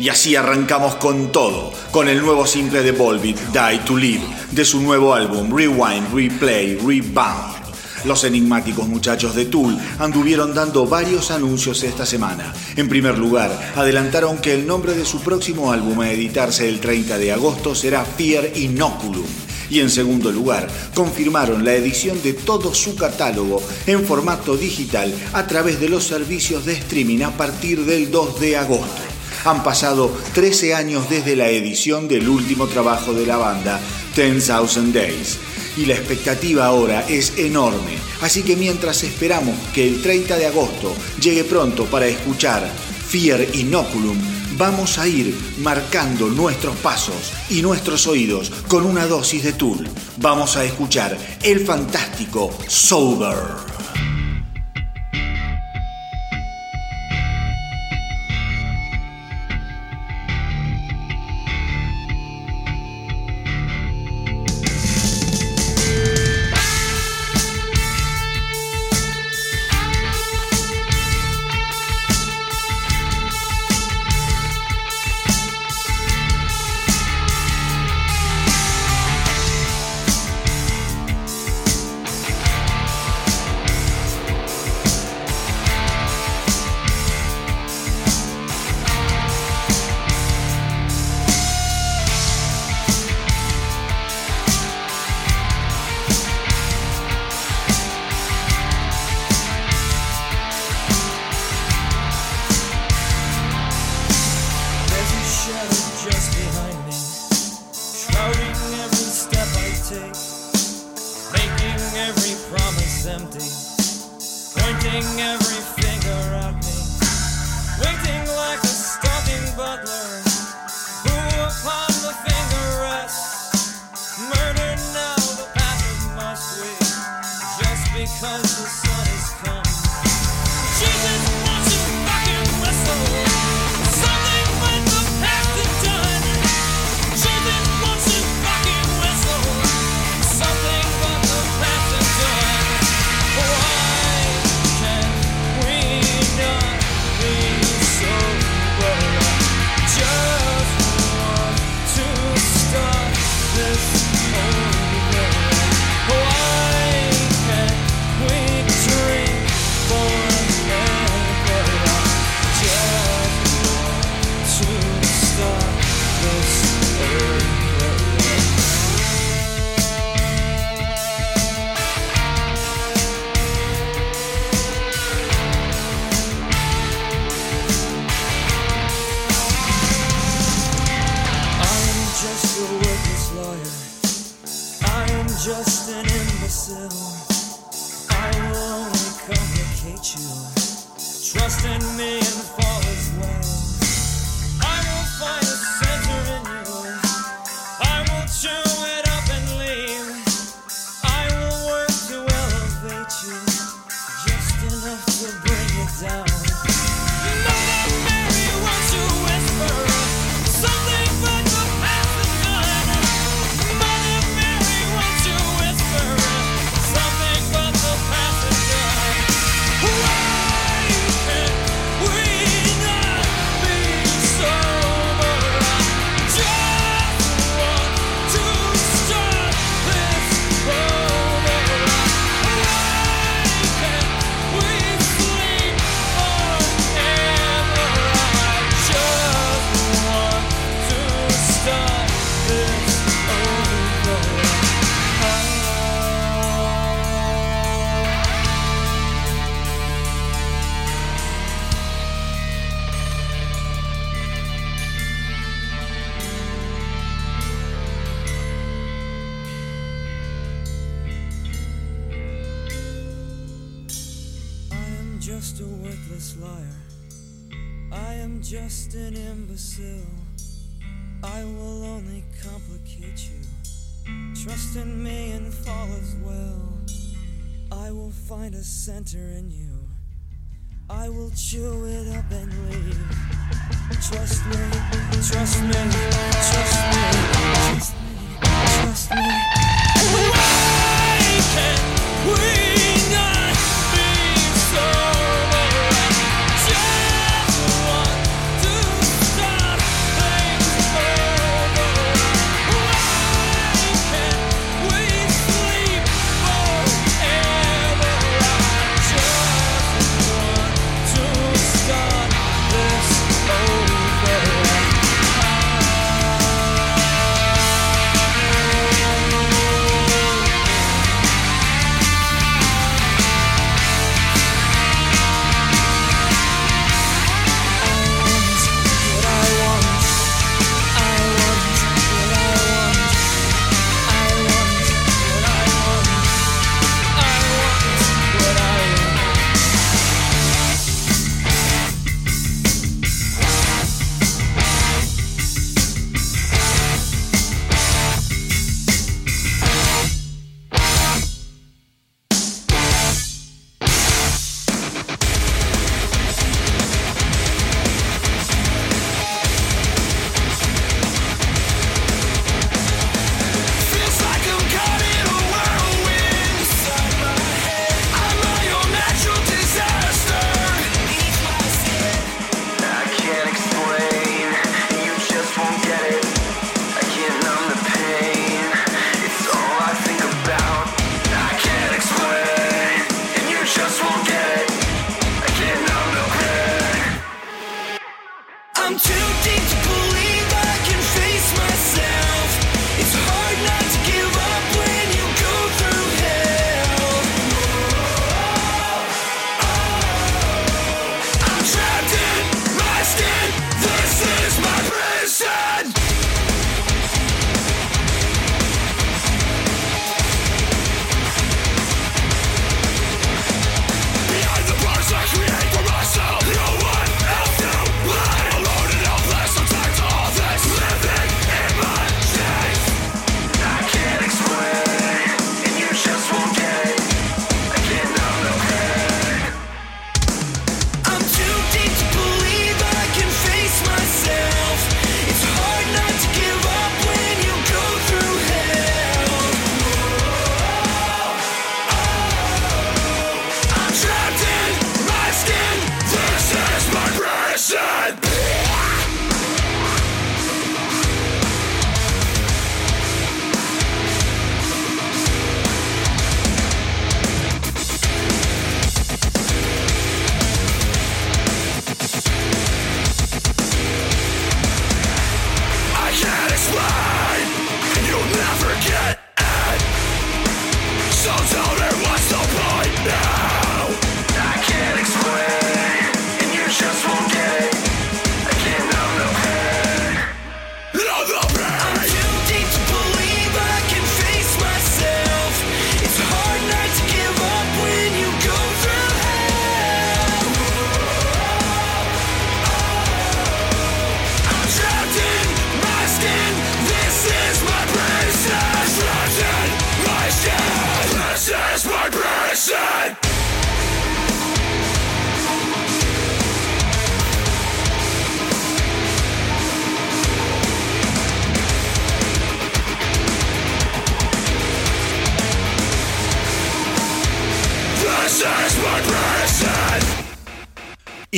Y así arrancamos con todo, con el nuevo simple de Volbeat, Die to Live, de su nuevo álbum Rewind, Replay, Rebound. Los enigmáticos muchachos de Tool anduvieron dando varios anuncios esta semana. En primer lugar, adelantaron que el nombre de su próximo álbum a editarse el 30 de agosto será Fear Inoculum. Y en segundo lugar, confirmaron la edición de todo su catálogo en formato digital a través de los servicios de streaming a partir del 2 de agosto. Han pasado 13 años desde la edición del último trabajo de la banda, 10,000 Days. Y la expectativa ahora es enorme, así que mientras esperamos que el 30 de agosto llegue pronto para escuchar Fear Inoculum, vamos a ir marcando nuestros pasos y nuestros oídos con una dosis de Tool. Vamos a escuchar el fantástico Sober. lawyer. I am just an imbecile. I will only complicate you. Trust in me and fall. I will chew it up and leave. Trust me, trust me.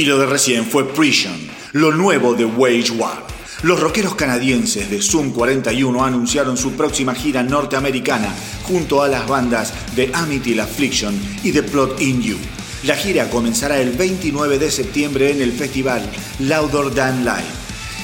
Y lo de recién fue Prison, lo nuevo de Wage War. Los rockeros canadienses de Zoom 41 anunciaron su próxima gira norteamericana junto a las bandas de Amityville Affliction y The Plot in You. La gira comenzará el 29 de septiembre en el festival Louder Than Live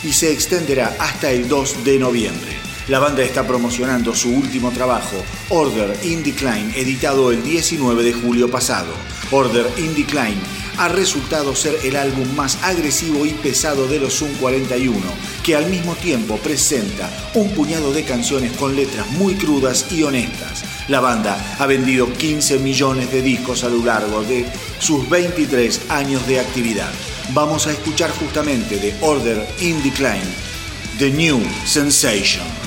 y se extenderá hasta el 2 de noviembre. La banda está promocionando su último trabajo, Order in Decline, editado el 19 de julio pasado. Order in Decline ha resultado ser el álbum más agresivo y pesado de los Zoom 41, que al mismo tiempo presenta un puñado de canciones con letras muy crudas y honestas. La banda ha vendido 15 millones de discos a lo largo de sus 23 años de actividad. Vamos a escuchar justamente de Order in Decline, The New Sensation.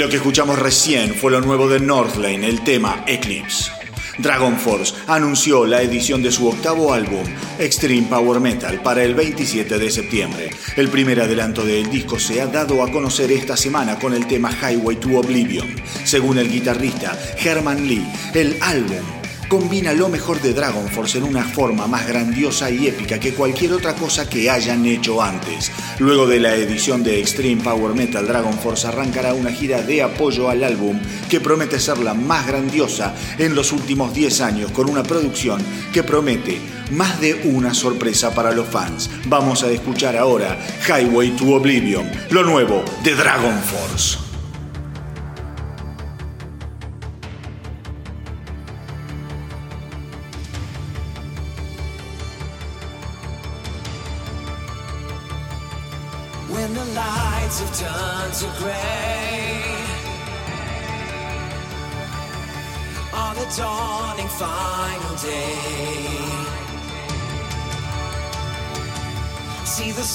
Lo que escuchamos recién fue lo nuevo de Northlane, el tema Eclipse. Dragon Force anunció la edición de su octavo álbum, Extreme Power Metal, para el 27 de septiembre. El primer adelanto del disco se ha dado a conocer esta semana con el tema Highway to Oblivion. Según el guitarrista Herman Lee, el álbum combina lo mejor de Dragon Force en una forma más grandiosa y épica que cualquier otra cosa que hayan hecho antes. Luego de la edición de Extreme Power Metal, Dragon Force arrancará una gira de apoyo al álbum que promete ser la más grandiosa en los últimos 10 años con una producción que promete más de una sorpresa para los fans. Vamos a escuchar ahora Highway to Oblivion, lo nuevo de Dragon Force.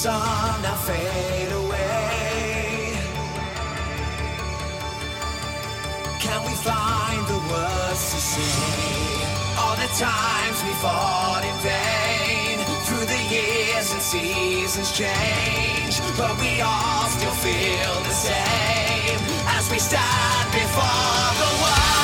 Sun now fade away. Can we find the words to say? All the times we fought in vain through the years and seasons change, but we all still feel the same as we stand before the world.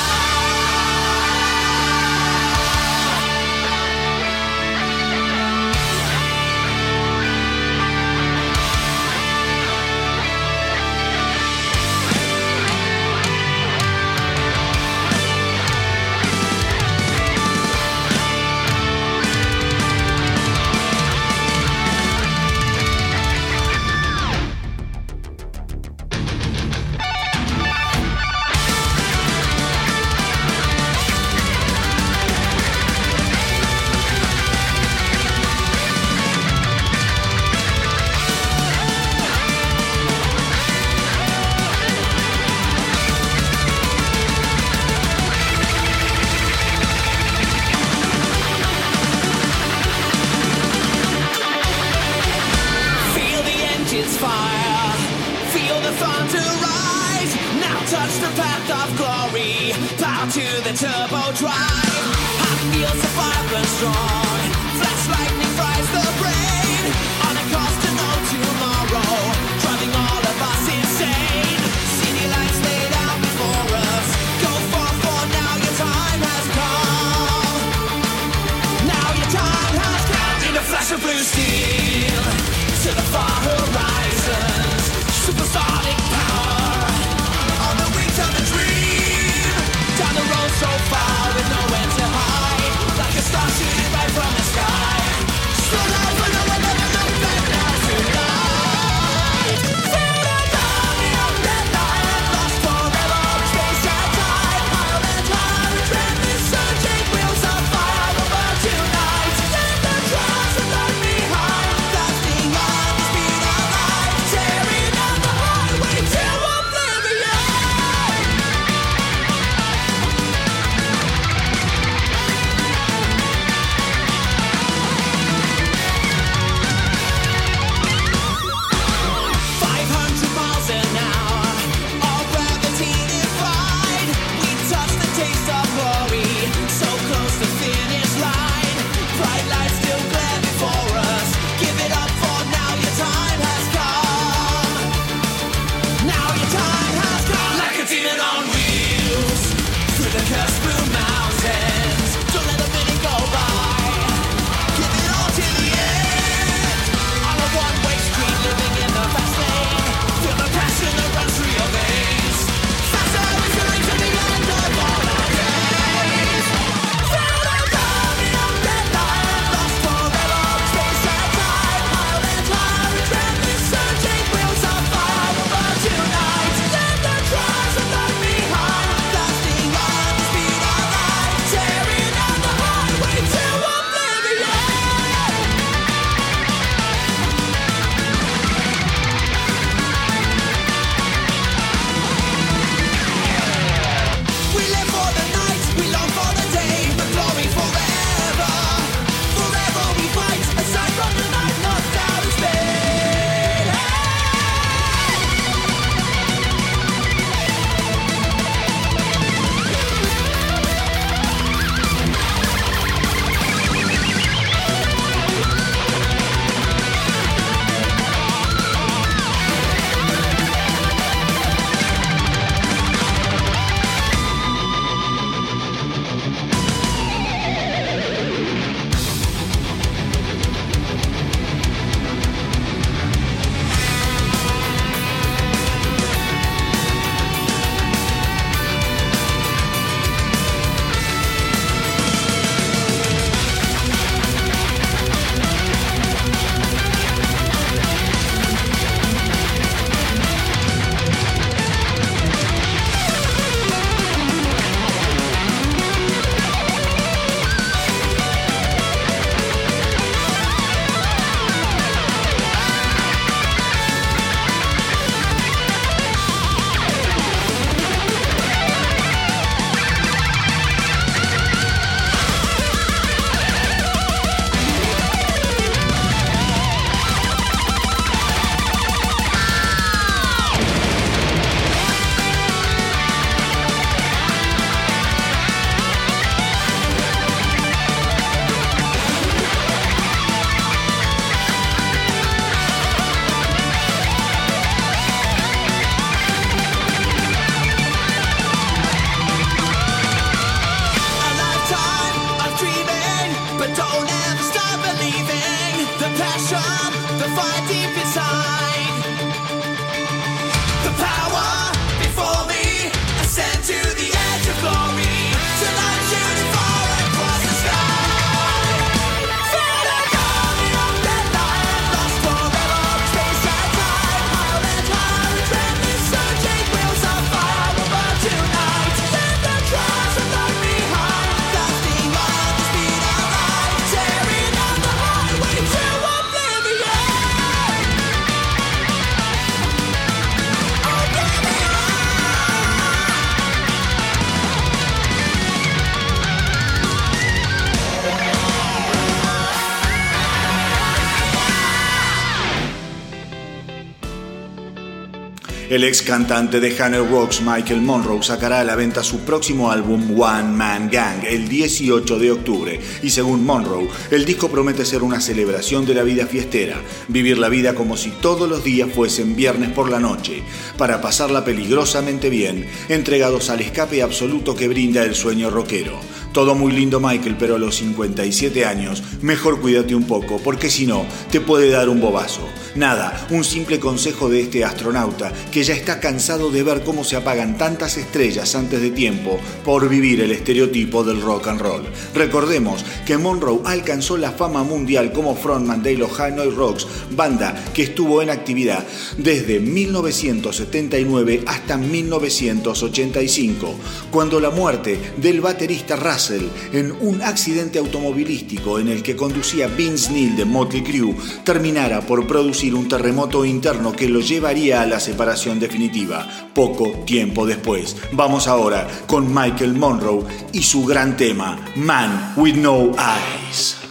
El ex cantante de Hannah Rocks, Michael Monroe, sacará a la venta su próximo álbum One Man Gang el 18 de octubre. Y según Monroe, el disco promete ser una celebración de la vida fiestera, vivir la vida como si todos los días fuesen viernes por la noche, para pasarla peligrosamente bien, entregados al escape absoluto que brinda el sueño rockero. Todo muy lindo Michael, pero a los 57 años, mejor cuídate un poco, porque si no, te puede dar un bobazo. Nada, un simple consejo de este astronauta que ya está cansado de ver cómo se apagan tantas estrellas antes de tiempo por vivir el estereotipo del rock and roll. Recordemos que Monroe alcanzó la fama mundial como frontman de los Hanoi Rocks, banda que estuvo en actividad desde 1979 hasta 1985, cuando la muerte del baterista Russell en un accidente automovilístico en el que conducía Vince Neil de Motley Crue terminara por producir un terremoto interno que lo llevaría a la separación definitiva, poco tiempo después. Vamos ahora con Michael Monroe y su gran tema, Man with No Eyes.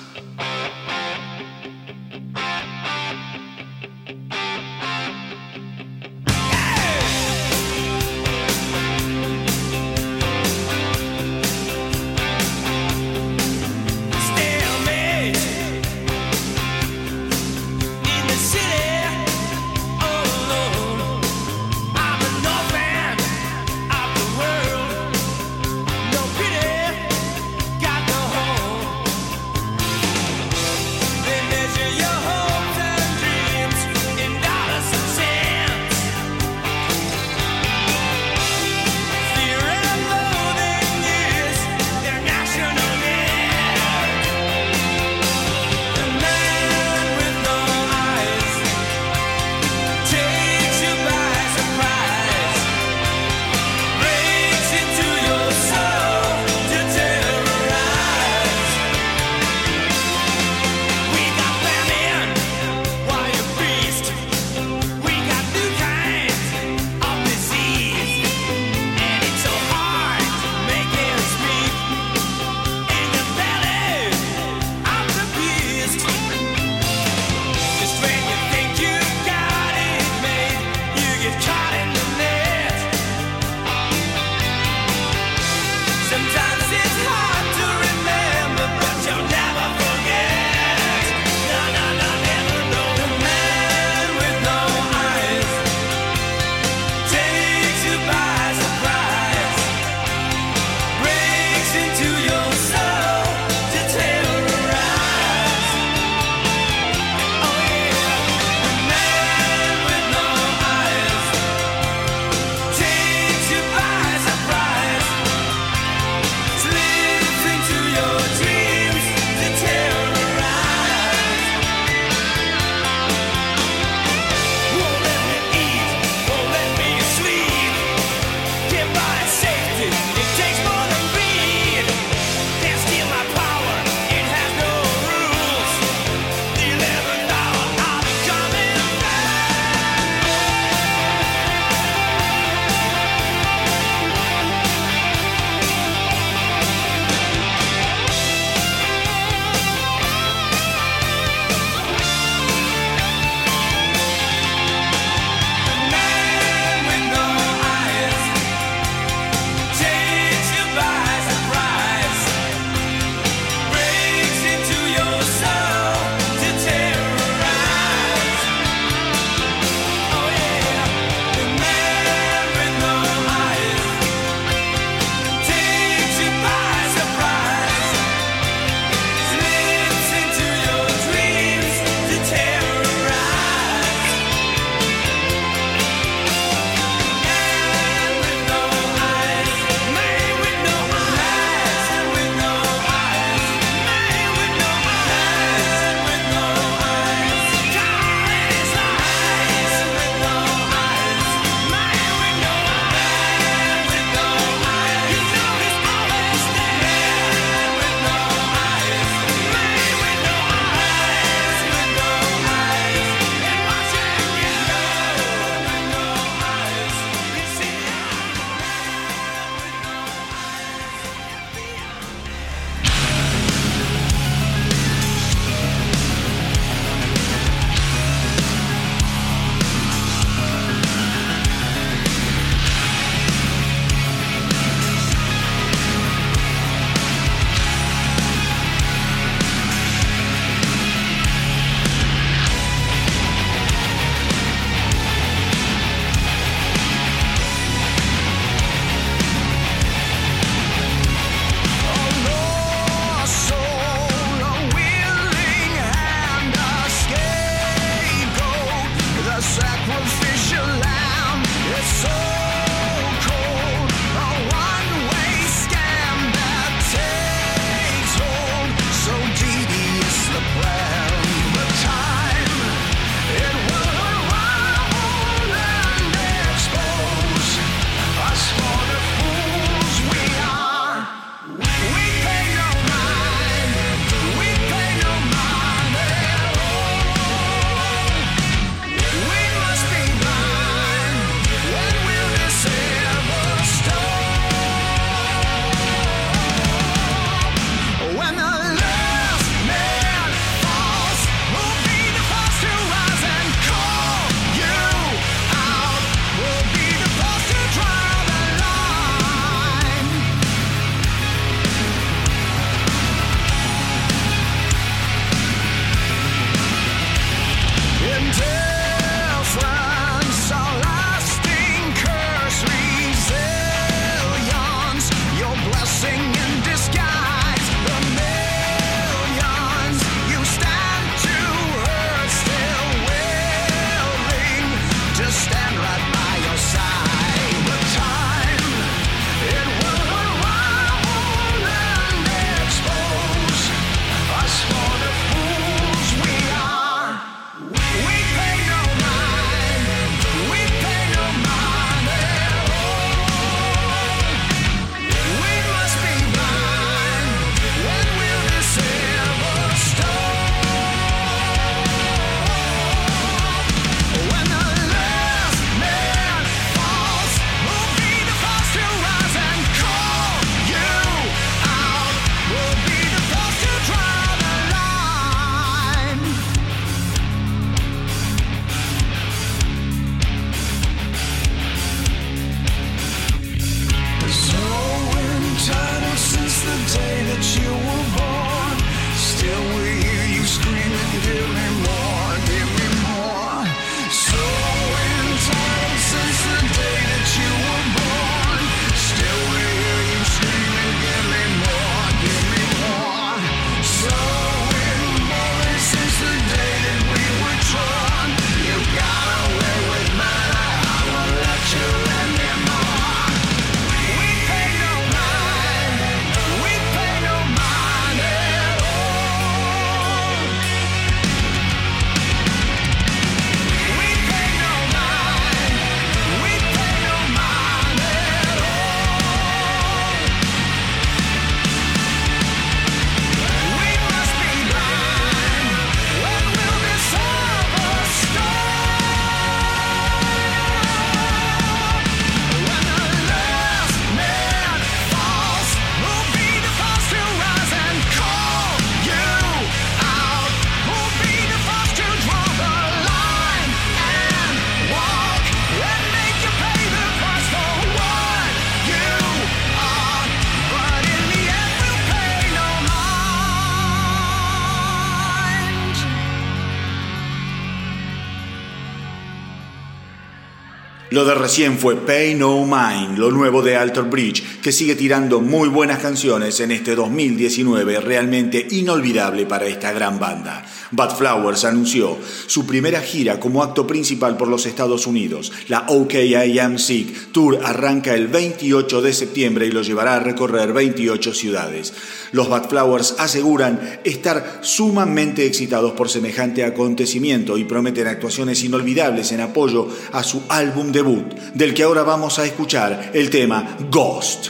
Recién fue Pay No Mind, lo nuevo de Alter Bridge, que sigue tirando muy buenas canciones en este 2019 realmente inolvidable para esta gran banda. Bad Flowers anunció su primera gira como acto principal por los Estados Unidos. La OK I Am Sick Tour arranca el 28 de septiembre y lo llevará a recorrer 28 ciudades. Los Bad Flowers aseguran estar sumamente excitados por semejante acontecimiento y prometen actuaciones inolvidables en apoyo a su álbum debut, del que ahora vamos a escuchar el tema Ghost.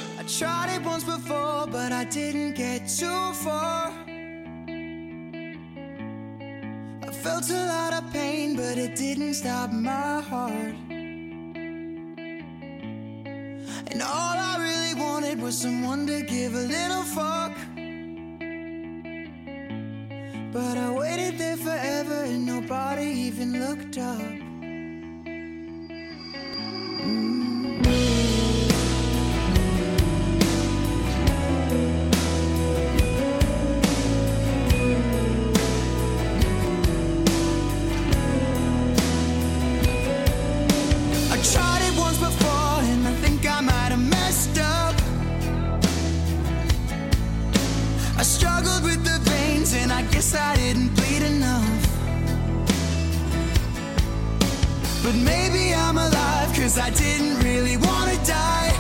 And all I really wanted was someone a little fuck. But I waited there forever and nobody even looked up. I tried it once before and I think I might have messed up. I struggled with the veins and I guess I didn't bleed enough. But maybe I'm alive cause I didn't really wanna die.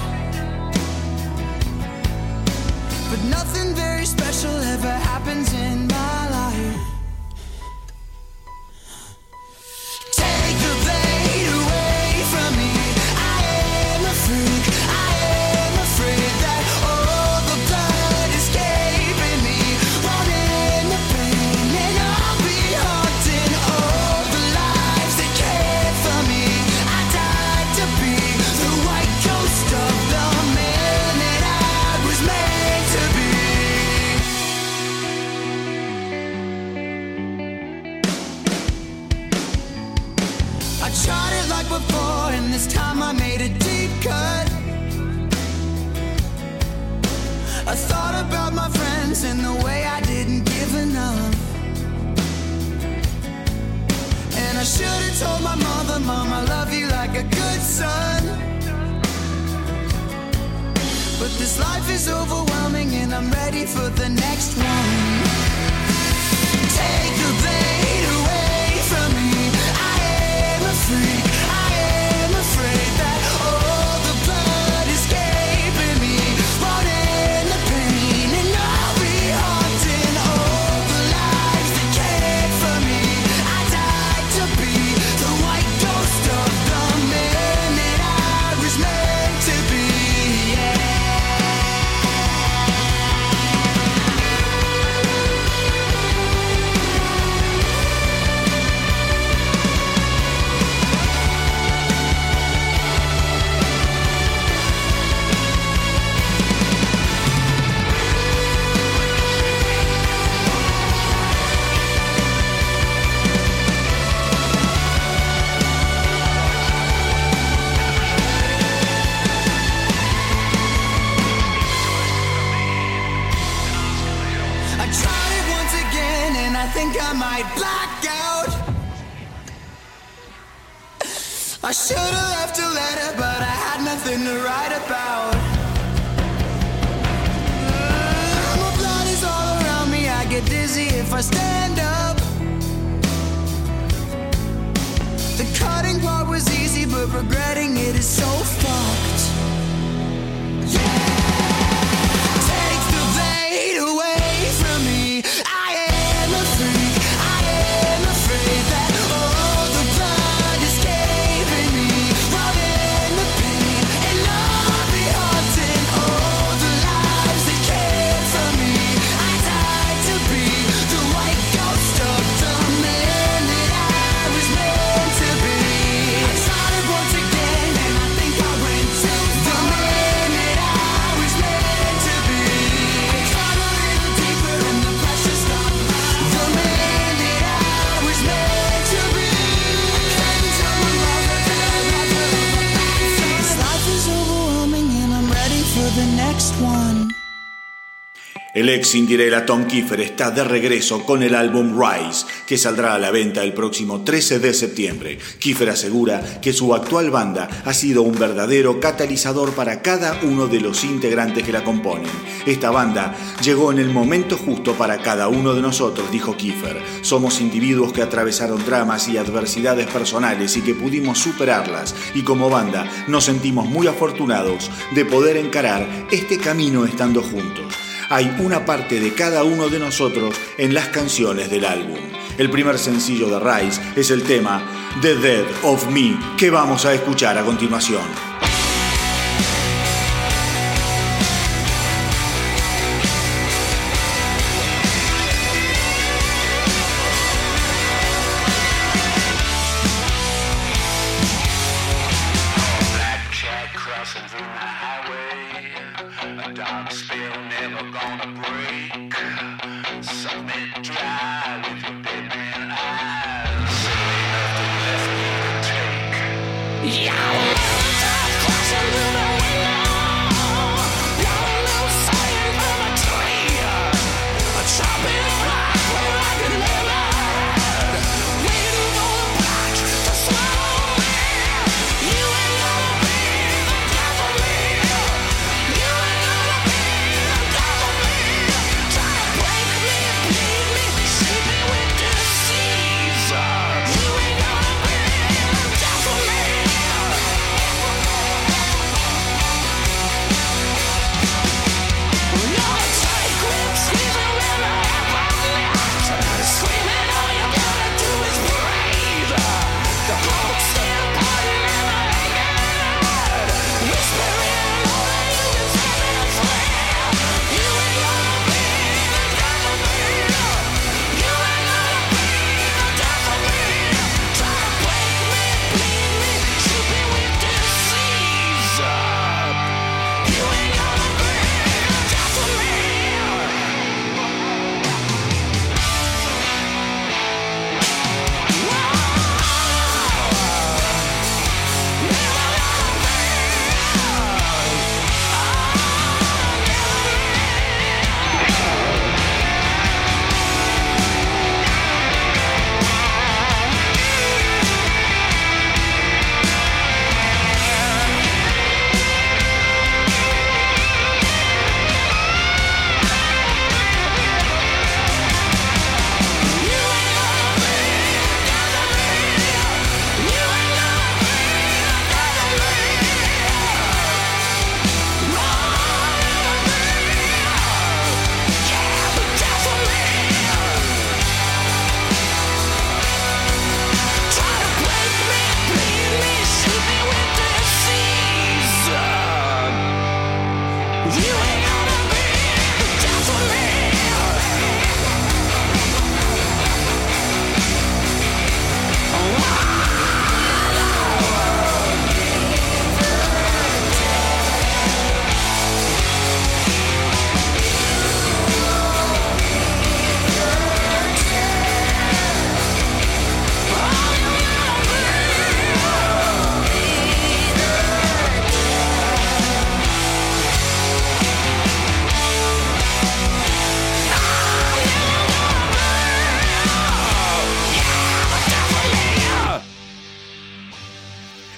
But nothing very special ever happens in friends and the way I didn't give enough. And I should have told my mother, Mom, I love you like a good son. But this life is overwhelming, and I'm ready for the next one. Take the blade away from me. I am a freak. If I stand one. El ex Cinderella Tom Kiefer está de regreso con el álbum Rise, que saldrá a la venta el próximo 13 de septiembre. Kiefer asegura que su actual banda ha sido un verdadero catalizador para cada uno de los integrantes que la componen. Esta banda llegó en el momento justo para cada uno de nosotros, dijo Kiefer. Somos individuos que atravesaron dramas y adversidades personales y que pudimos superarlas, y como banda nos sentimos muy afortunados de poder encarar este camino estando juntos hay una parte de cada uno de nosotros en las canciones del álbum. El primer sencillo de Rise es el tema The Dead of Me, que vamos a escuchar a continuación.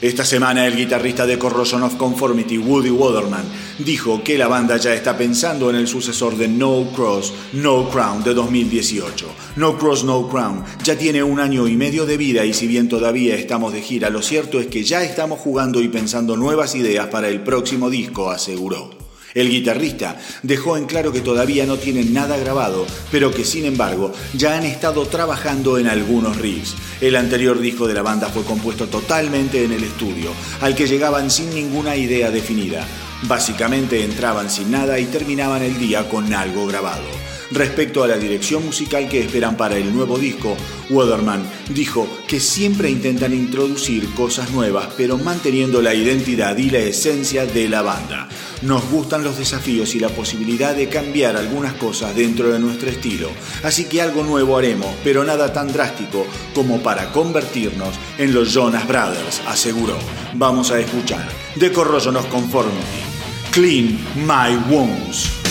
Esta semana el guitarrista de Corrosion of Conformity, Woody Waterman, dijo que la banda ya está pensando en el sucesor de No Cross, No Crown de 2018. No Cross, No Crown ya tiene un año y medio de vida y si bien todavía estamos de gira, lo cierto es que ya estamos jugando y pensando nuevas ideas para el próximo disco, aseguró. El guitarrista dejó en claro que todavía no tienen nada grabado, pero que sin embargo ya han estado trabajando en algunos riffs. El anterior disco de la banda fue compuesto totalmente en el estudio, al que llegaban sin ninguna idea definida. Básicamente entraban sin nada y terminaban el día con algo grabado. Respecto a la dirección musical que esperan para el nuevo disco, Weatherman dijo que siempre intentan introducir cosas nuevas, pero manteniendo la identidad y la esencia de la banda. Nos gustan los desafíos y la posibilidad de cambiar algunas cosas dentro de nuestro estilo, así que algo nuevo haremos, pero nada tan drástico como para convertirnos en los Jonas Brothers, aseguró. Vamos a escuchar The Corrosion of Conformity, Clean My Wounds.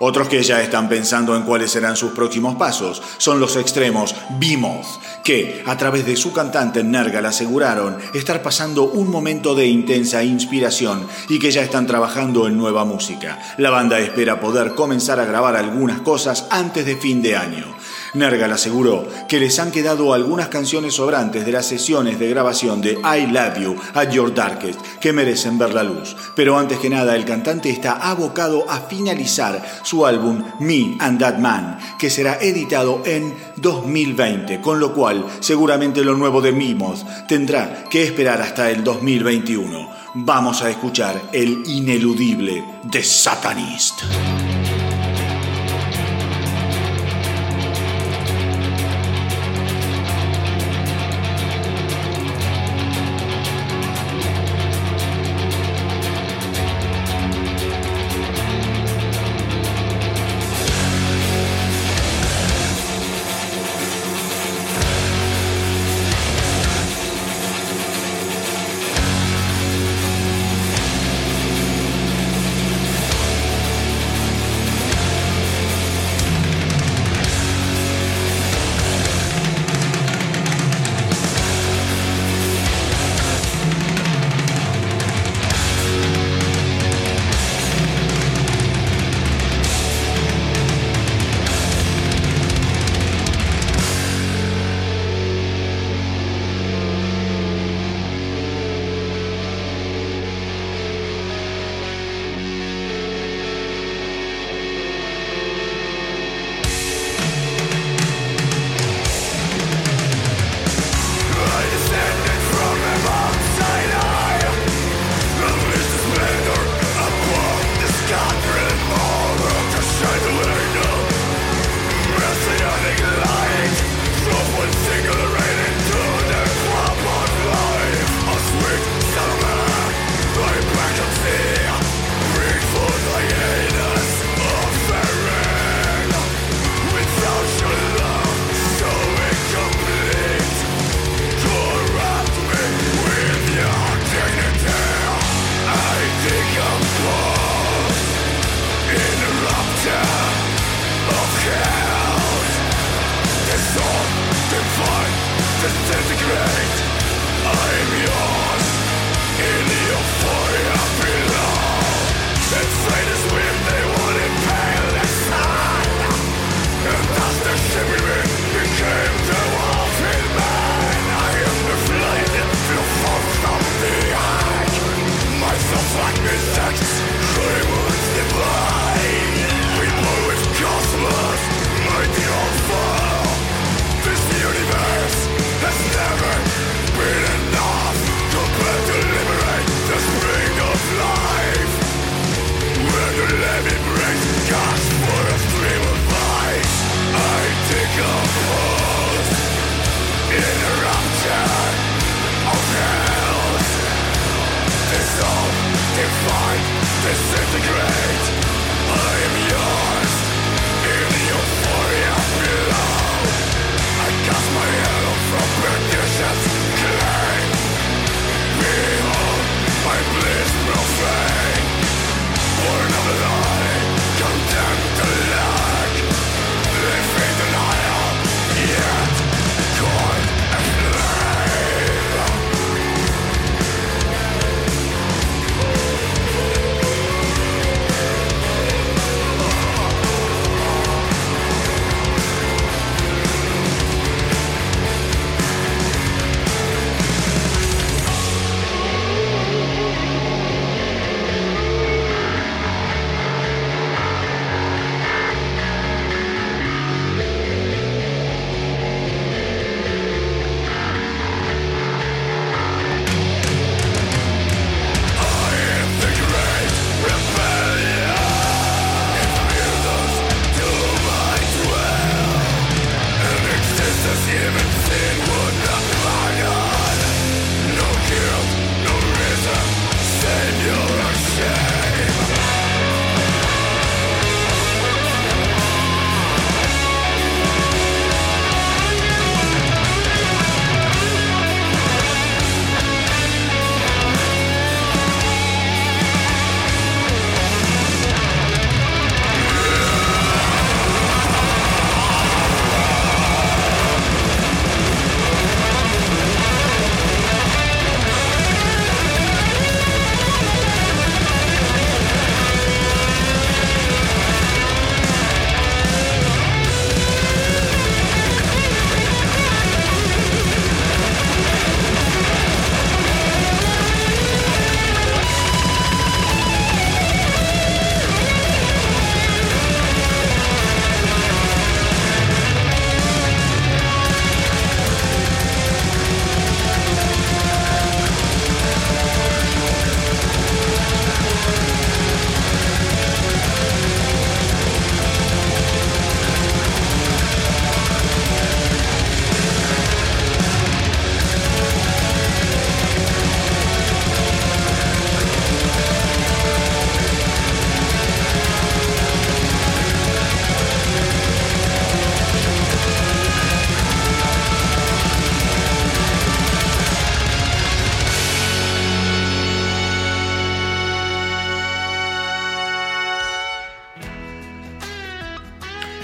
Otros que ya están pensando en cuáles serán sus próximos pasos son los extremos Behemoth, que a través de su cantante Nergal aseguraron estar pasando un momento de intensa inspiración y que ya están trabajando en nueva música. La banda espera poder comenzar a grabar algunas cosas antes de fin de año. Nergal aseguró que les han quedado algunas canciones sobrantes de las sesiones de grabación de I Love You at Your Darkest que merecen ver la luz. Pero antes que nada, el cantante está abocado a finalizar su álbum Me and That Man, que será editado en 2020, con lo cual seguramente lo nuevo de Mimos tendrá que esperar hasta el 2021. Vamos a escuchar el ineludible The Satanist.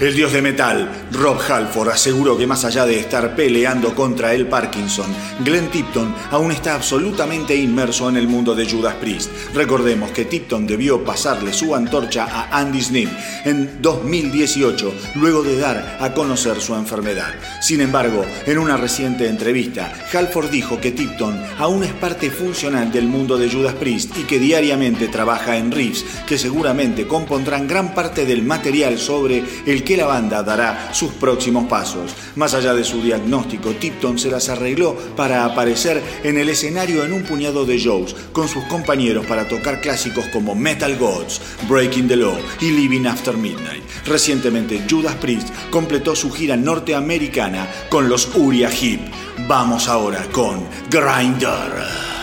El dios de metal, Rob Halford, aseguró que más allá de estar peleando contra el Parkinson, Glenn Tipton aún está absolutamente inmerso en el mundo de Judas Priest. Recordemos que Tipton debió pasarle su antorcha a Andy Snip en 2018, luego de dar a conocer su enfermedad. Sin embargo, en una reciente entrevista, Halford dijo que Tipton aún es parte funcional del mundo de Judas Priest y que diariamente trabaja en riffs que seguramente compondrán gran parte del material sobre el que la banda dará sus próximos pasos. Más allá de su diagnóstico, Tipton se las arregló para aparecer en el escenario en un puñado de shows con sus compañeros para tocar clásicos como Metal Gods, Breaking the Law y Living After Midnight. Recientemente, Judas Priest completó su gira norteamericana con los Uriah Heep. Vamos ahora con Grinder.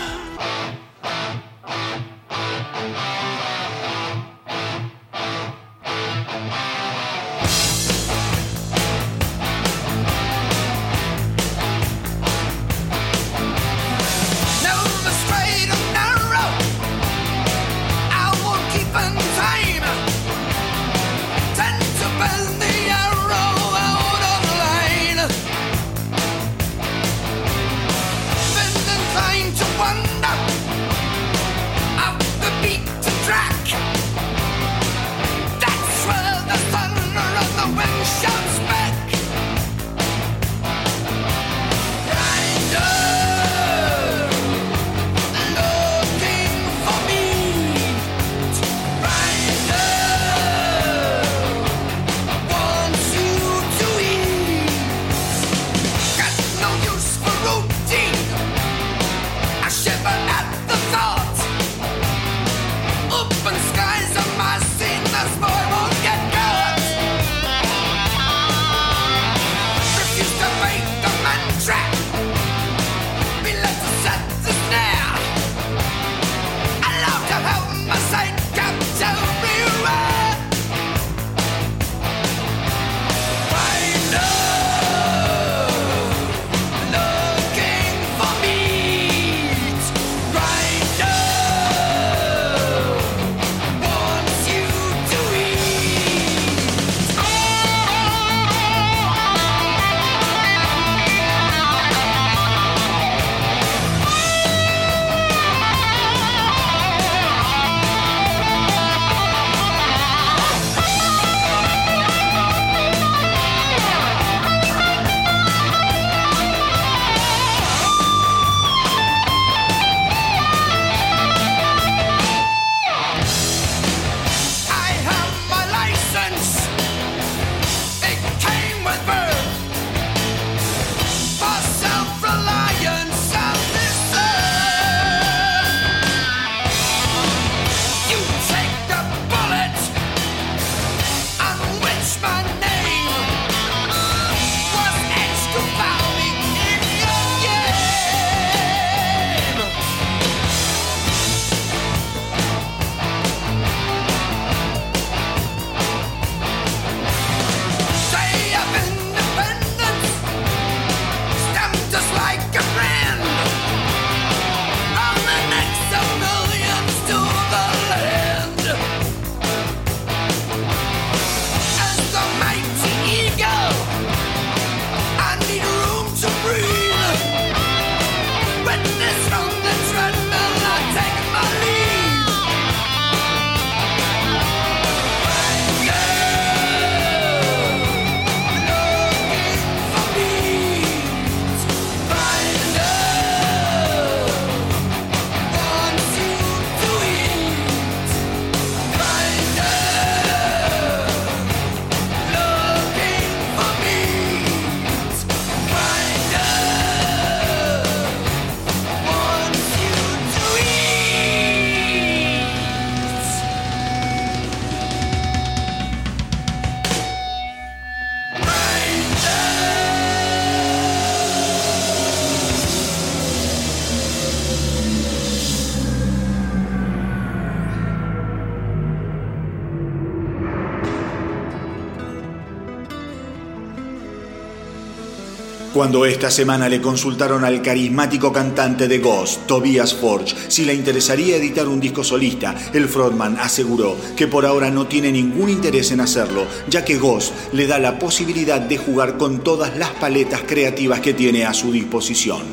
Cuando esta semana le consultaron al carismático cantante de Ghost, Tobias Forge, si le interesaría editar un disco solista, el frontman aseguró que por ahora no tiene ningún interés en hacerlo, ya que Ghost le da la posibilidad de jugar con todas las paletas creativas que tiene a su disposición.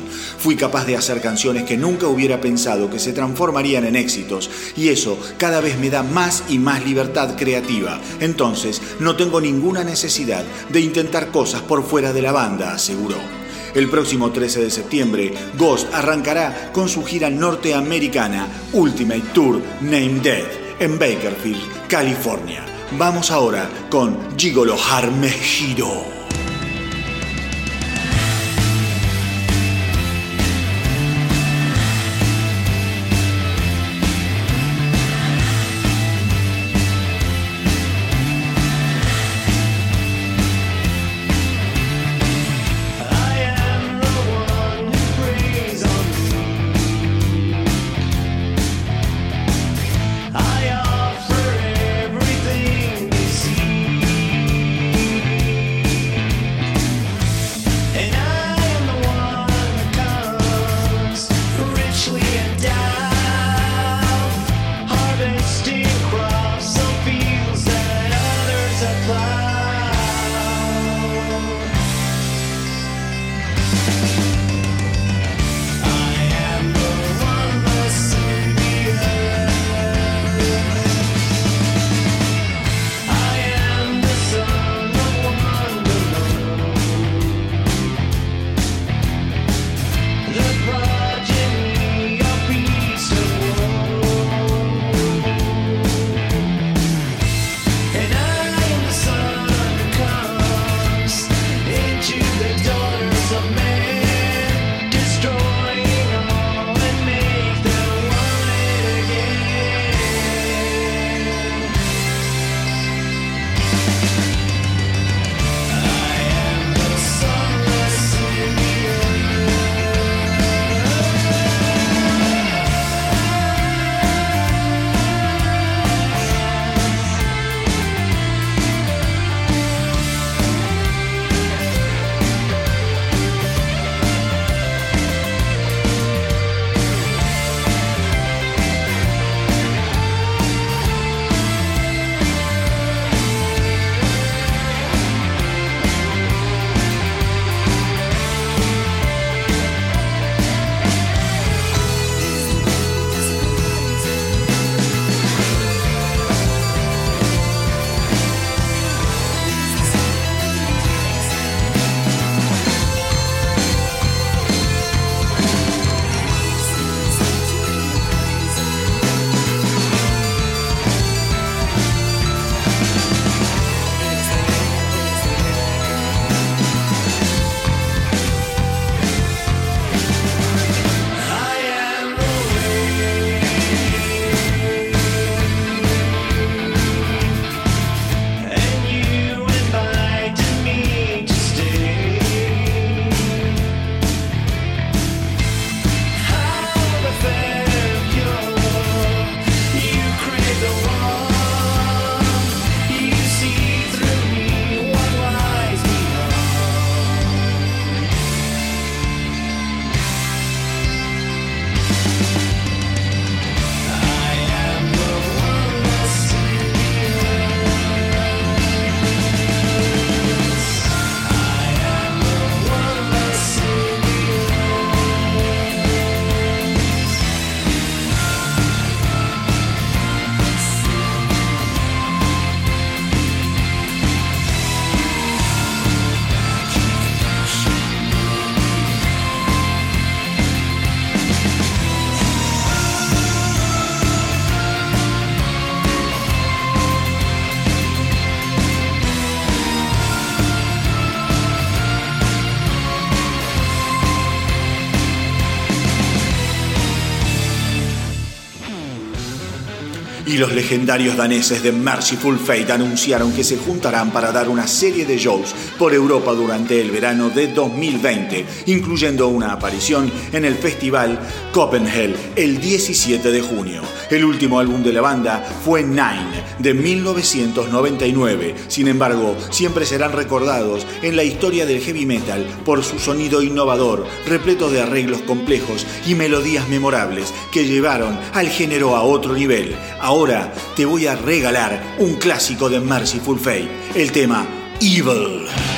Fui capaz de hacer canciones que nunca hubiera pensado que se transformarían en éxitos, y eso cada vez me da más y más libertad creativa. Entonces, no tengo ninguna necesidad de intentar cosas por fuera de la banda, aseguró. El próximo 13 de septiembre, Ghost arrancará con su gira norteamericana Ultimate Tour Name Dead en Bakerfield, California. Vamos ahora con Gigolo Harmejiro. Los legendarios daneses de Merciful Fate anunciaron que se juntarán para dar una serie de shows por Europa durante el verano de 2020, incluyendo una aparición en el festival Copenhagen el 17 de junio. El último álbum de la banda fue Nine de 1999. Sin embargo, siempre serán recordados en la historia del heavy metal por su sonido innovador, repleto de arreglos complejos y melodías memorables que llevaron al género a otro nivel. Ahora te voy a regalar un clásico de Merciful Fate, el tema Evil.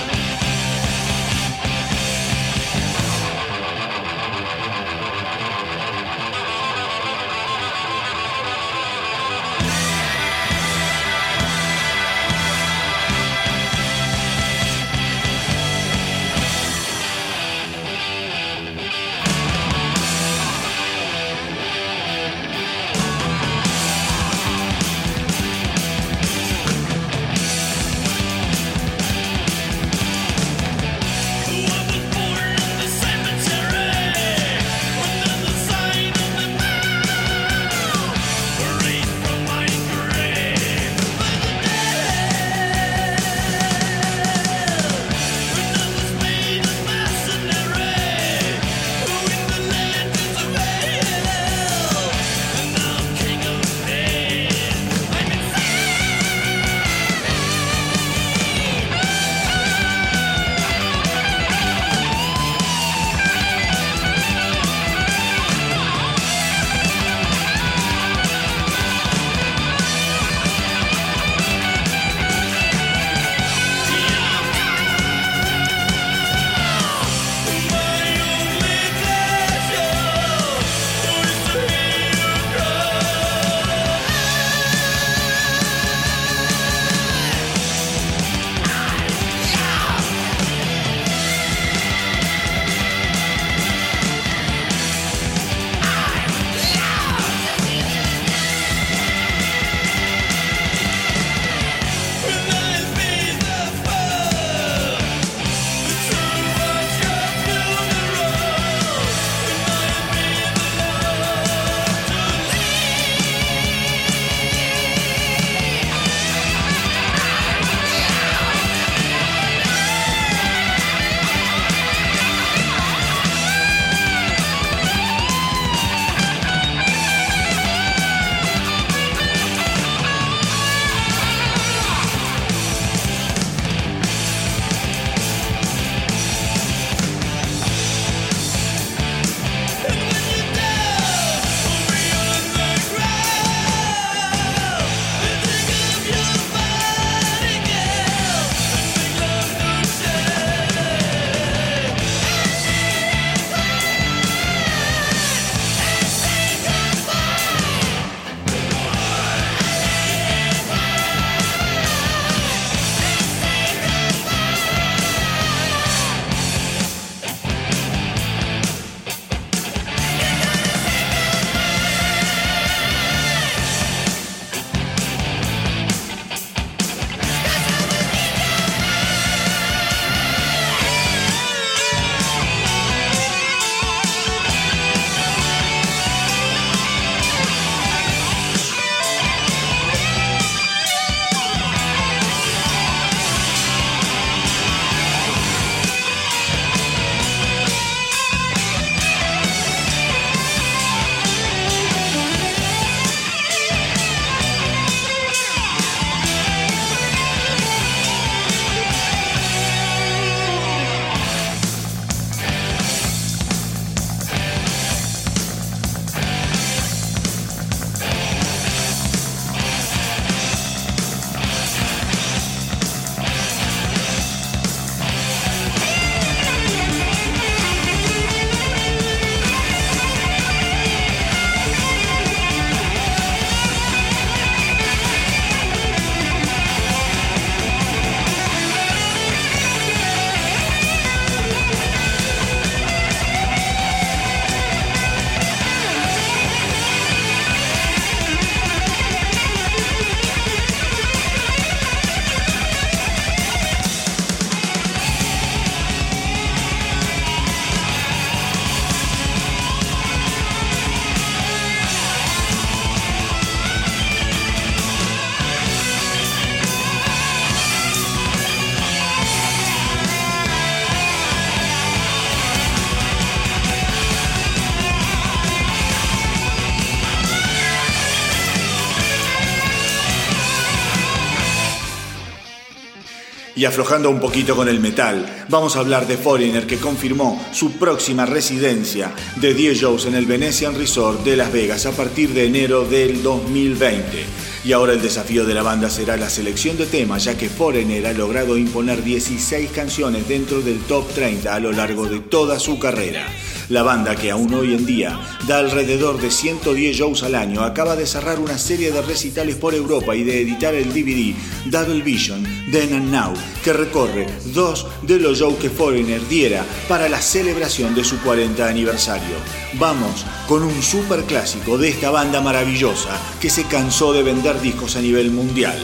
Y aflojando un poquito con el metal, vamos a hablar de Foreigner que confirmó su próxima residencia de 10 shows en el Venetian Resort de Las Vegas a partir de enero del 2020. Y ahora el desafío de la banda será la selección de temas, ya que Foreigner ha logrado imponer 16 canciones dentro del top 30 a lo largo de toda su carrera. La banda, que aún hoy en día da alrededor de 110 shows al año, acaba de cerrar una serie de recitales por Europa y de editar el DVD Double Vision Then and Now, que recorre dos de los shows que Foreigner diera para la celebración de su 40 aniversario. Vamos con un super clásico de esta banda maravillosa que se cansó de vender discos a nivel mundial.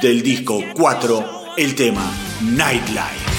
Del disco 4, el tema Nightlife.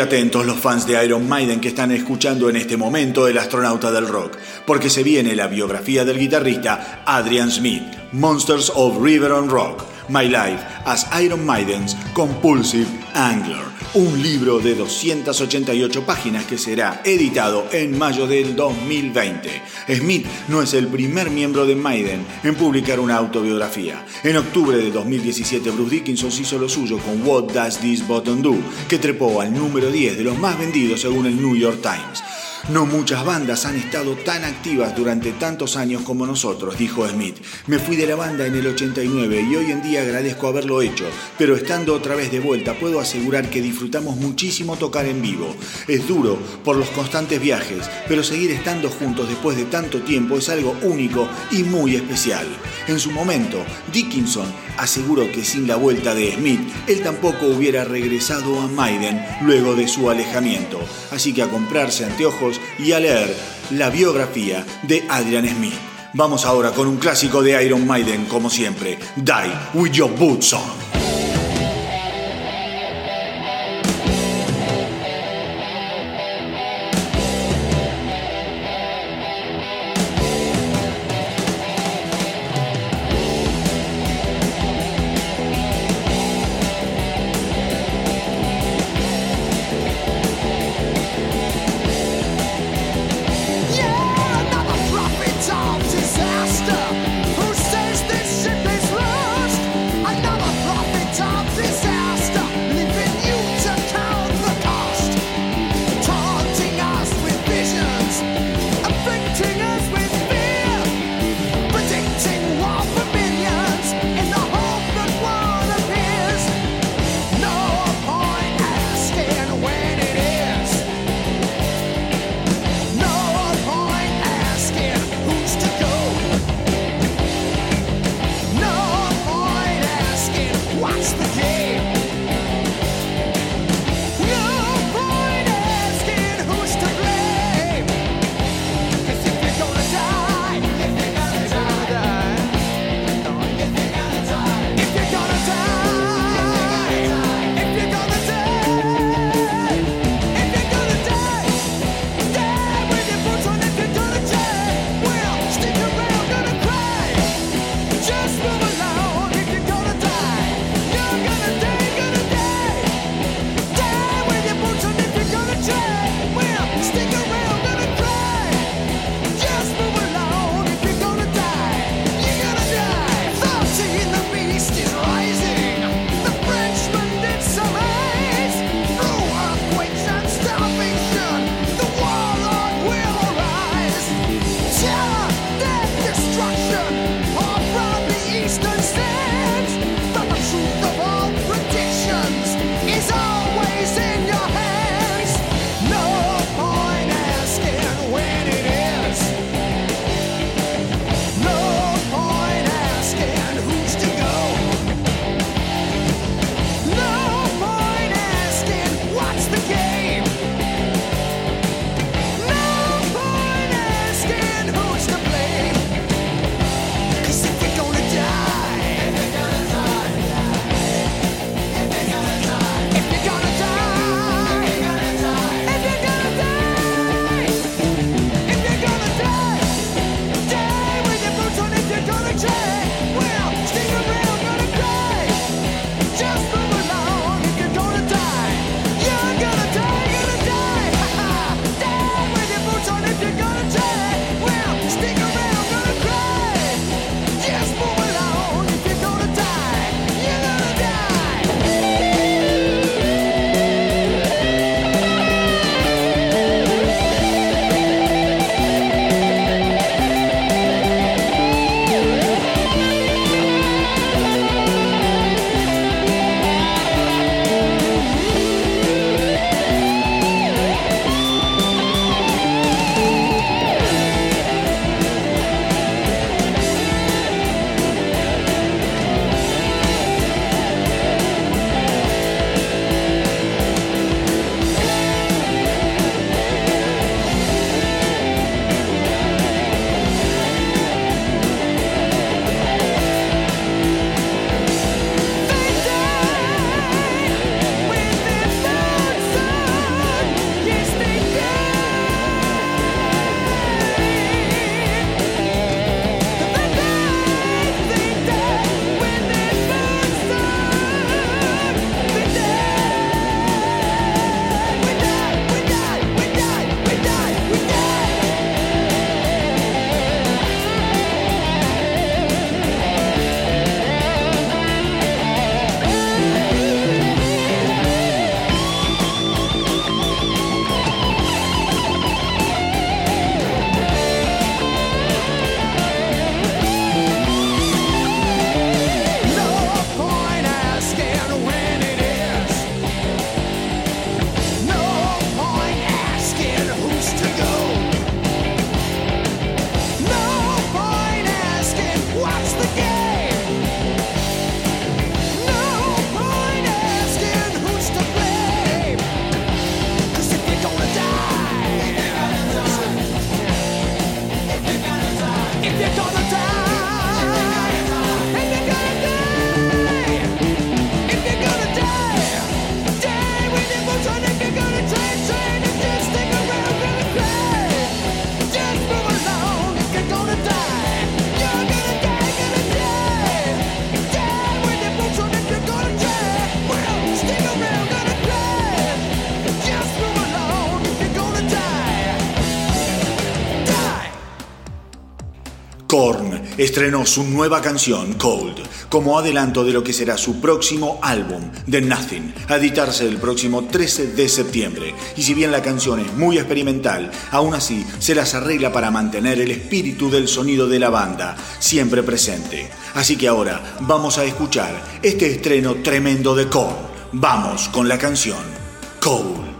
Atentos los fans de Iron Maiden que están escuchando en este momento El astronauta del rock, porque se viene la biografía del guitarrista Adrian Smith, Monsters of River on Rock, My Life as Iron Maiden's Compulsive Angler, un libro de 288 páginas que será editado en mayo del 2020. Smith no es el primer miembro de Maiden en publicar una autobiografía. En octubre de 2017 Bruce Dickinson hizo lo suyo con What Does This Button Do, que trepó al número 10 de los más vendidos según el New York Times. No muchas bandas han estado tan activas durante tantos años como nosotros, dijo Smith. Me fui de la banda en el 89 y hoy en día agradezco haberlo hecho, pero estando otra vez de vuelta puedo asegurar que disfrutamos muchísimo tocar en vivo. Es duro por los constantes viajes, pero seguir estando juntos después de tanto tiempo es algo único y muy especial. En su momento, Dickinson aseguró que sin la vuelta de Smith, él tampoco hubiera regresado a Maiden luego de su alejamiento. Así que a comprarse anteojos y a leer la biografía de Adrian Smith. Vamos ahora con un clásico de Iron Maiden, como siempre, Die With Your Boots On. Estrenó su nueva canción, Cold, como adelanto de lo que será su próximo álbum, The Nothing, a editarse el próximo 13 de septiembre. Y si bien la canción es muy experimental, aún así se las arregla para mantener el espíritu del sonido de la banda siempre presente. Así que ahora vamos a escuchar este estreno tremendo de Korn. Vamos con la canción Cold.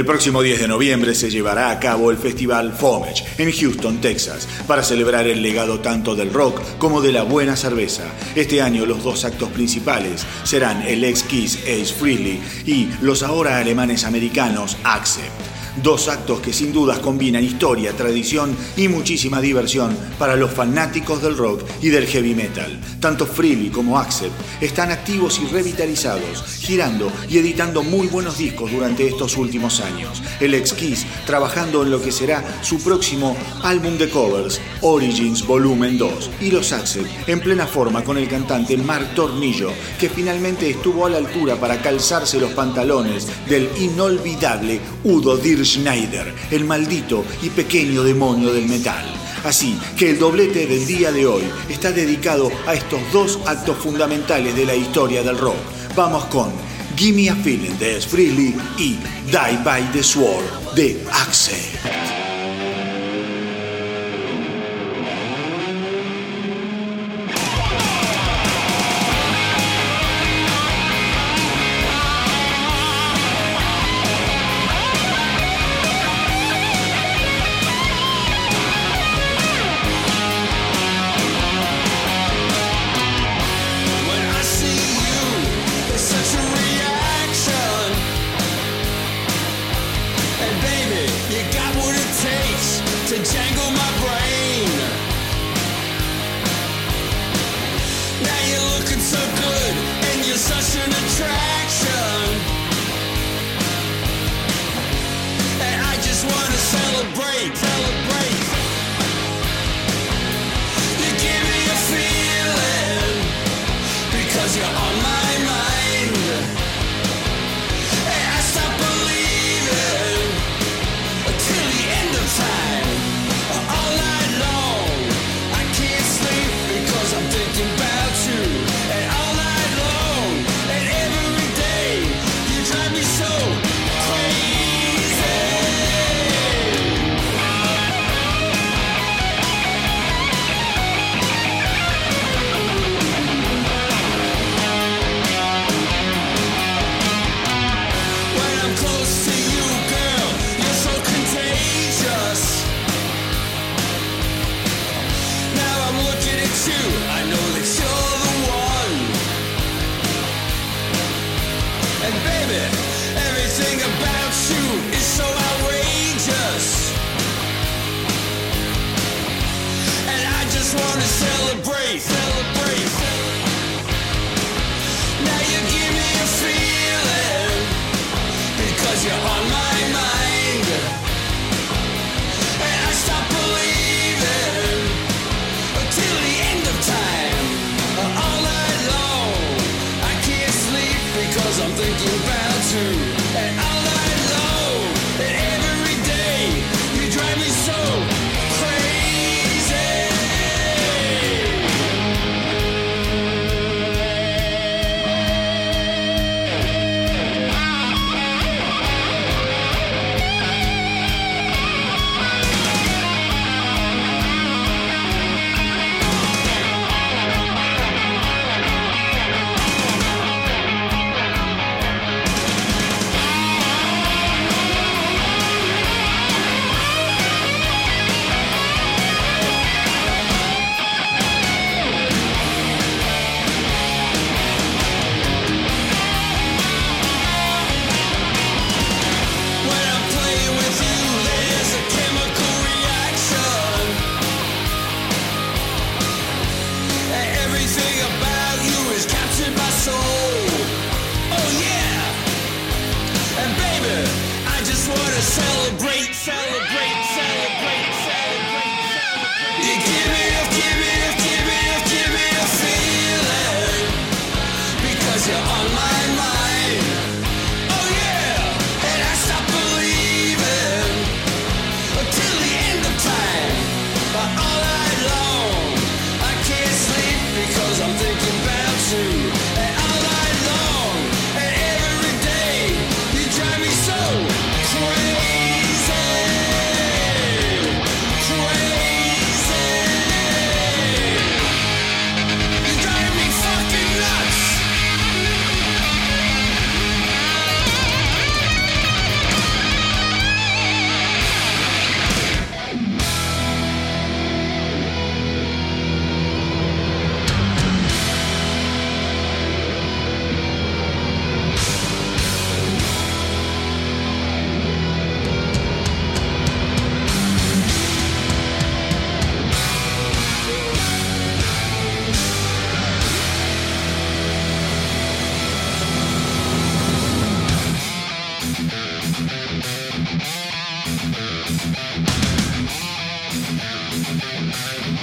El próximo 10 de noviembre se llevará a cabo el festival Fomage en Houston, Texas, para celebrar el legado tanto del rock como de la buena cerveza. Este año los dos actos principales serán el ex Kiss Ace Frehley y los ahora alemanes americanos Accept. Dos actos que sin dudas combinan historia, tradición y muchísima diversión para los fanáticos del rock y del heavy metal. Tanto Freely como Accept están activos y revitalizados, girando y editando muy buenos discos durante estos últimos años. El ex Kiss trabajando en lo que será su próximo álbum de covers, Origins Volumen 2, y los Accept en plena forma con el cantante Mark Tornillo, que finalmente estuvo a la altura para calzarse los pantalones del inolvidable Udo Dirk Schneider, el maldito y pequeño demonio del metal. Así que el doblete del día de hoy está dedicado a estos dos actos fundamentales de la historia del rock. Vamos con Gimme a Feeling de Freely y Die by the Sword de Axel.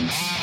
Thanks.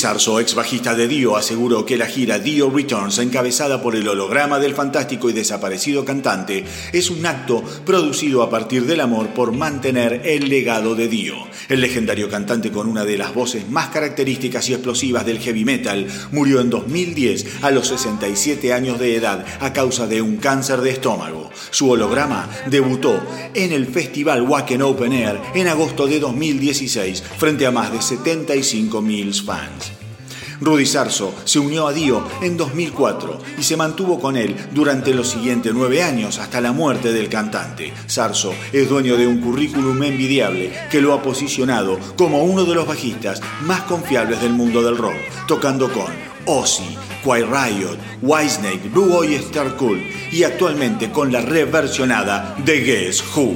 Sarso, ex bajista de Dio, aseguró que la gira Dio Returns, encabezada por el holograma del fantástico y desaparecido cantante, es un acto producido a partir del amor por mantener el legado de Dio. El legendario cantante con una de las voces más características y explosivas del heavy metal murió en 2010 a los 67 años de edad a causa de un cáncer de estómago. Su holograma debutó en el festival Wacken Open Air en agosto de 2016 frente a más de 75.000 fans. Rudy Sarso se unió a Dio en 2004 y se mantuvo con él durante los siguientes nueve años hasta la muerte del cantante. Sarso es dueño de un currículum envidiable que lo ha posicionado como uno de los bajistas más confiables del mundo del rock, tocando con Ozzy, Quiet Riot, Whitesnake, Blue Oyster Cult y actualmente con la reversionada The Guess Who.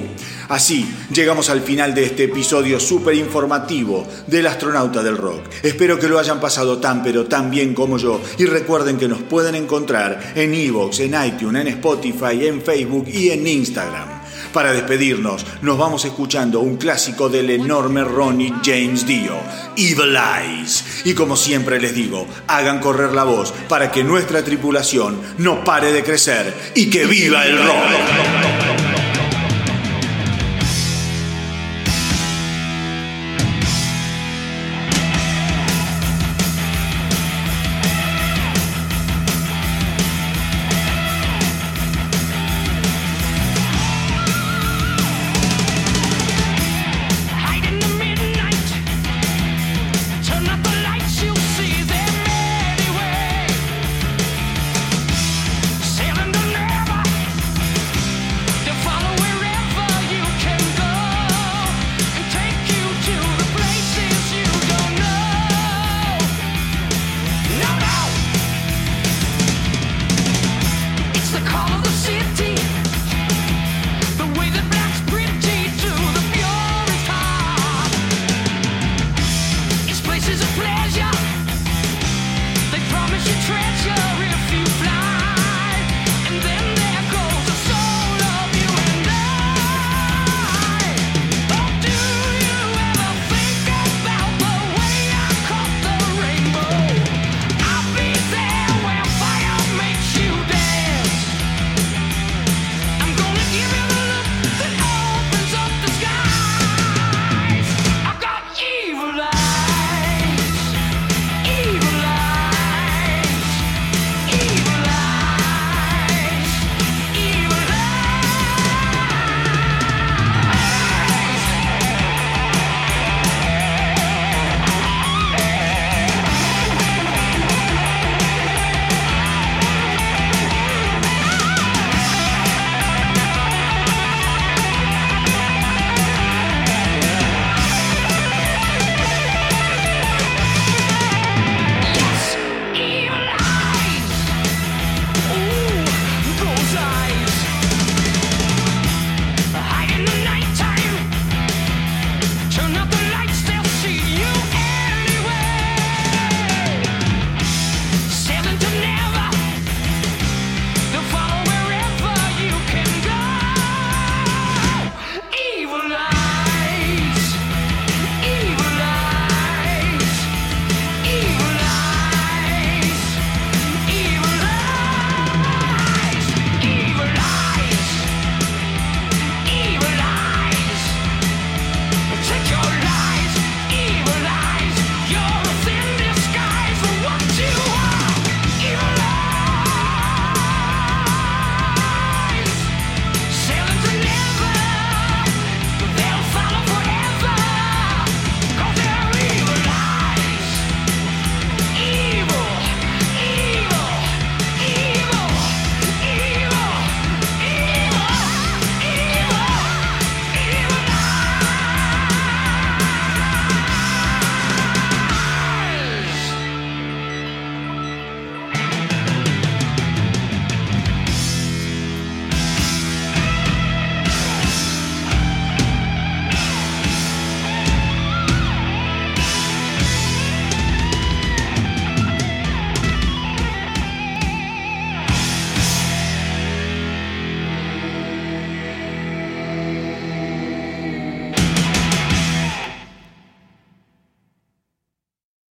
Así llegamos al final de este episodio súper informativo del astronauta del rock. Espero que lo hayan pasado tan pero tan bien como yo y recuerden que nos pueden encontrar en Evox, en iTunes, en Spotify, en Facebook y en Instagram. Para despedirnos, nos vamos escuchando un clásico del enorme Ronnie James Dio, Evil Eyes. Y como siempre les digo, hagan correr la voz para que nuestra tripulación no pare de crecer y que viva el rock.